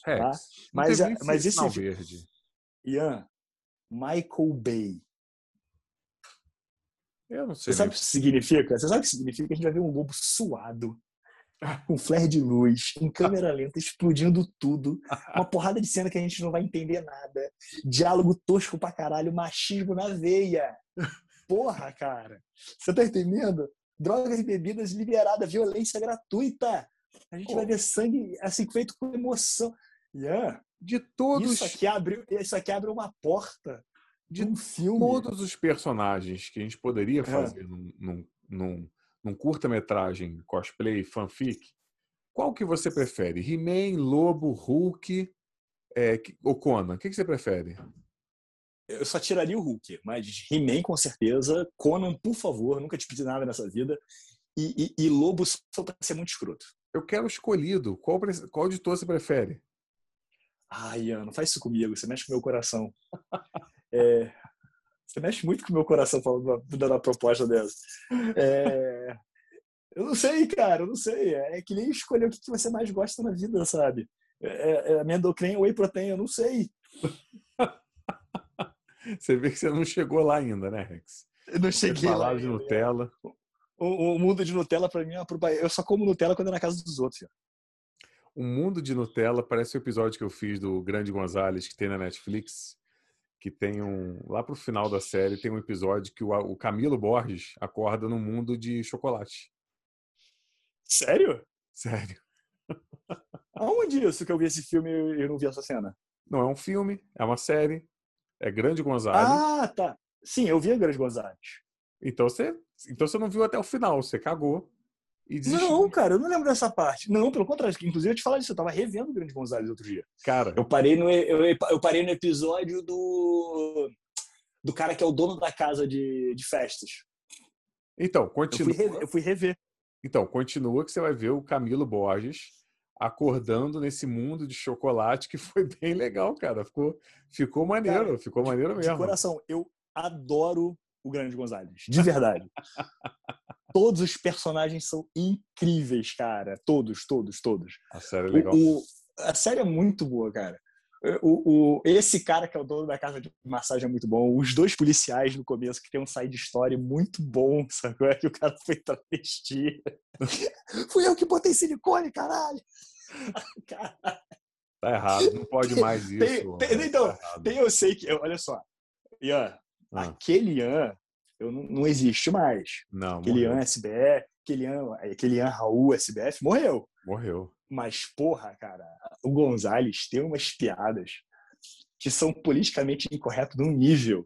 Rex, tá? Mas, a- nem mas esse sinal verde. Ian, Michael Bay. Eu não sei. Você sabe o nem- que isso significa? Você sabe o que significa? Que a gente vai ver um lobo suado, com flare de luz, em câmera lenta, explodindo tudo. Uma porrada de cena que a gente não vai entender nada. Diálogo tosco pra caralho, machismo na veia. Porra, cara. Você tá entendendo? Drogas e bebidas liberadas, violência gratuita. A gente Pô. vai ver sangue assim feito com emoção. Ian, De todos, isso aqui abre, isso aqui abre uma porta de um filme. todos os personagens que a gente poderia É. fazer num, num, num, num curta-metragem cosplay fanfic, qual que você prefere? He-Man, Lobo, Hulk é, ou Conan? O que, que você prefere? Eu só tiraria o Hulk, mas He-Man com certeza. Conan, por favor, nunca te pedi nada nessa vida. E, e, e Lobo só pra ser muito escroto. Eu quero escolhido. Qual, qual editor você prefere? Ai, Ian, não faz isso comigo, você mexe com o meu coração. É, você mexe muito com o meu coração falando, dando uma proposta dessa. É, eu não sei, cara, eu não sei. É que nem escolher o que você mais gosta na vida, sabe? É, é, a minha endocrinha whey protein, eu não sei. Você vê que você não chegou lá ainda, né, Rex? Eu não cheguei lá. de. Nutella. O, o mundo de Nutella pra mim é uma Eu só como Nutella quando é na casa dos outros. Ian. O mundo de Nutella parece o episódio que eu fiz do Grande Gonzales, que tem na Netflix, que tem um. Lá pro final da série tem um episódio que o, o Camilo Borges acorda num mundo de chocolate. Sério? Sério. Aonde isso que eu vi esse filme e eu não vi essa cena? Não é um filme, é uma série. É Grande Gonzales. Ah, tá. Sim, eu vi a Grande Gonzales. Então você, então você não viu até o final, você cagou. Não, cara, eu não lembro dessa parte. Não, pelo contrário. Inclusive, eu te falar disso, eu tava revendo o Grande Gonzales outro dia. Cara, Eu parei no, eu, eu parei no episódio do. Do cara que é o dono da casa de, de festas. então, Eu fui, continua. rever, eu fui rever. Então, continua que você vai ver o Camilo Borges acordando nesse mundo de chocolate que foi bem legal, cara. Ficou, ficou maneiro, Cara, ficou maneiro De mesmo. coração, eu adoro o Grande Gonzales. De verdade. todos os personagens são incríveis, cara. Todos, todos, todos. A série é O- legal. o- a série é muito boa, cara. O, o- esse cara que é o dono da casa de massagem é muito bom. Os dois policiais no começo que tem um side story muito bom, sabe? É que o cara foi travesti. Fui eu que botei silicone, caralho! Cara, Tá errado, não pode mais isso. tem- tem- então, Tá tem, eu sei que. Olha só. Ian, Ah, aquele Ian eu não, não existe mais. não. Ian SBF, aquele Ian, Raul SBF morreu. morreu. Mas, porra, cara, o Gonzalez tem umas piadas que são politicamente incorretas num nível.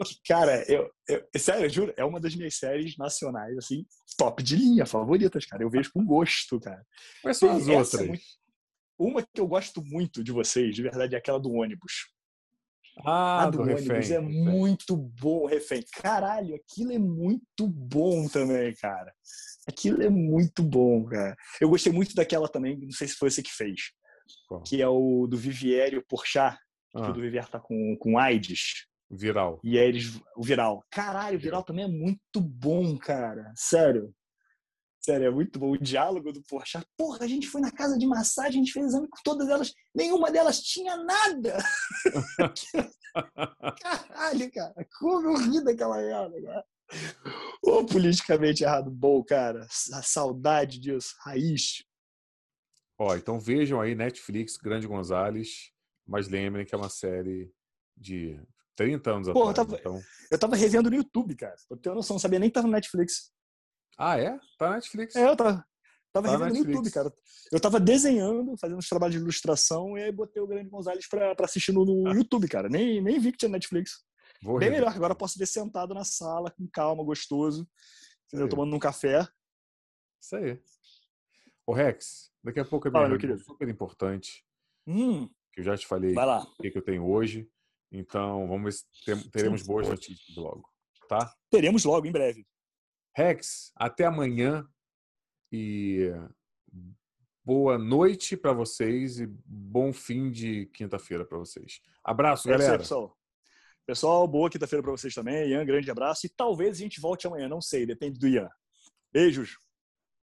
Que, cara, eu, eu, sério, eu juro, é uma das minhas séries nacionais, assim, top de linha, favoritas, cara. Eu vejo com gosto, cara. Quais são as Essa é outras? muito- Uma que eu gosto muito de vocês, de verdade, é aquela do ônibus. Ah, a do, do, refém. ônibus é refém. muito bom, refém. Caralho, aquilo é muito bom também, cara. Aquilo é muito bom, cara. Eu gostei muito daquela também, não sei se foi você que fez, Qual? que é o do Vivieri, o Porchat. ah. que o do Viver tá com, com AIDS. Viral. E aí eles. O viral. Caralho, o viral também é muito bom, cara. Sério. Sério, é muito bom. O diálogo do Porchat. Porra, a gente foi na casa de massagem, a gente fez exame com todas elas. Nenhuma delas tinha nada. Caralho, cara. Como eu ri daquela merda, cara. Ô, politicamente errado. Bom, cara. A saudade disso. Raiz. Ó, então vejam aí Netflix, Grande Gonzales. Mas lembrem que é uma série de 30 anos Pô, atrás. Eu tava, então... eu tava revendo no YouTube, cara. Eu tenho noção, não sabia nem que tava no Netflix. Ah, é? Tá na Netflix. É, eu tava, tava tá revendo no YouTube, cara. Eu tava desenhando, fazendo uns trabalhos de ilustração, e aí botei o Grande Gonzalez pra, pra assistir no, no ah. YouTube, cara. Nem, nem vi que tinha Netflix. Vou Bem rever. melhor, agora eu posso ver sentado na sala, com calma, gostoso, entendeu? tomando um café. Isso aí. Ô, Rex, daqui a pouco é Fala, meu super importante. Hum. Que eu já te falei o que, que eu tenho hoje. Então, vamos ver se teremos boas notícias logo, tá? Teremos logo, em breve. Rex, até amanhã e boa noite para vocês e bom fim de quinta-feira para vocês. Abraço, é galera. Aí, pessoal. Pessoal, boa quinta-feira para vocês também. Ian, grande abraço e talvez a gente volte amanhã, não sei, depende do Ian. Beijos.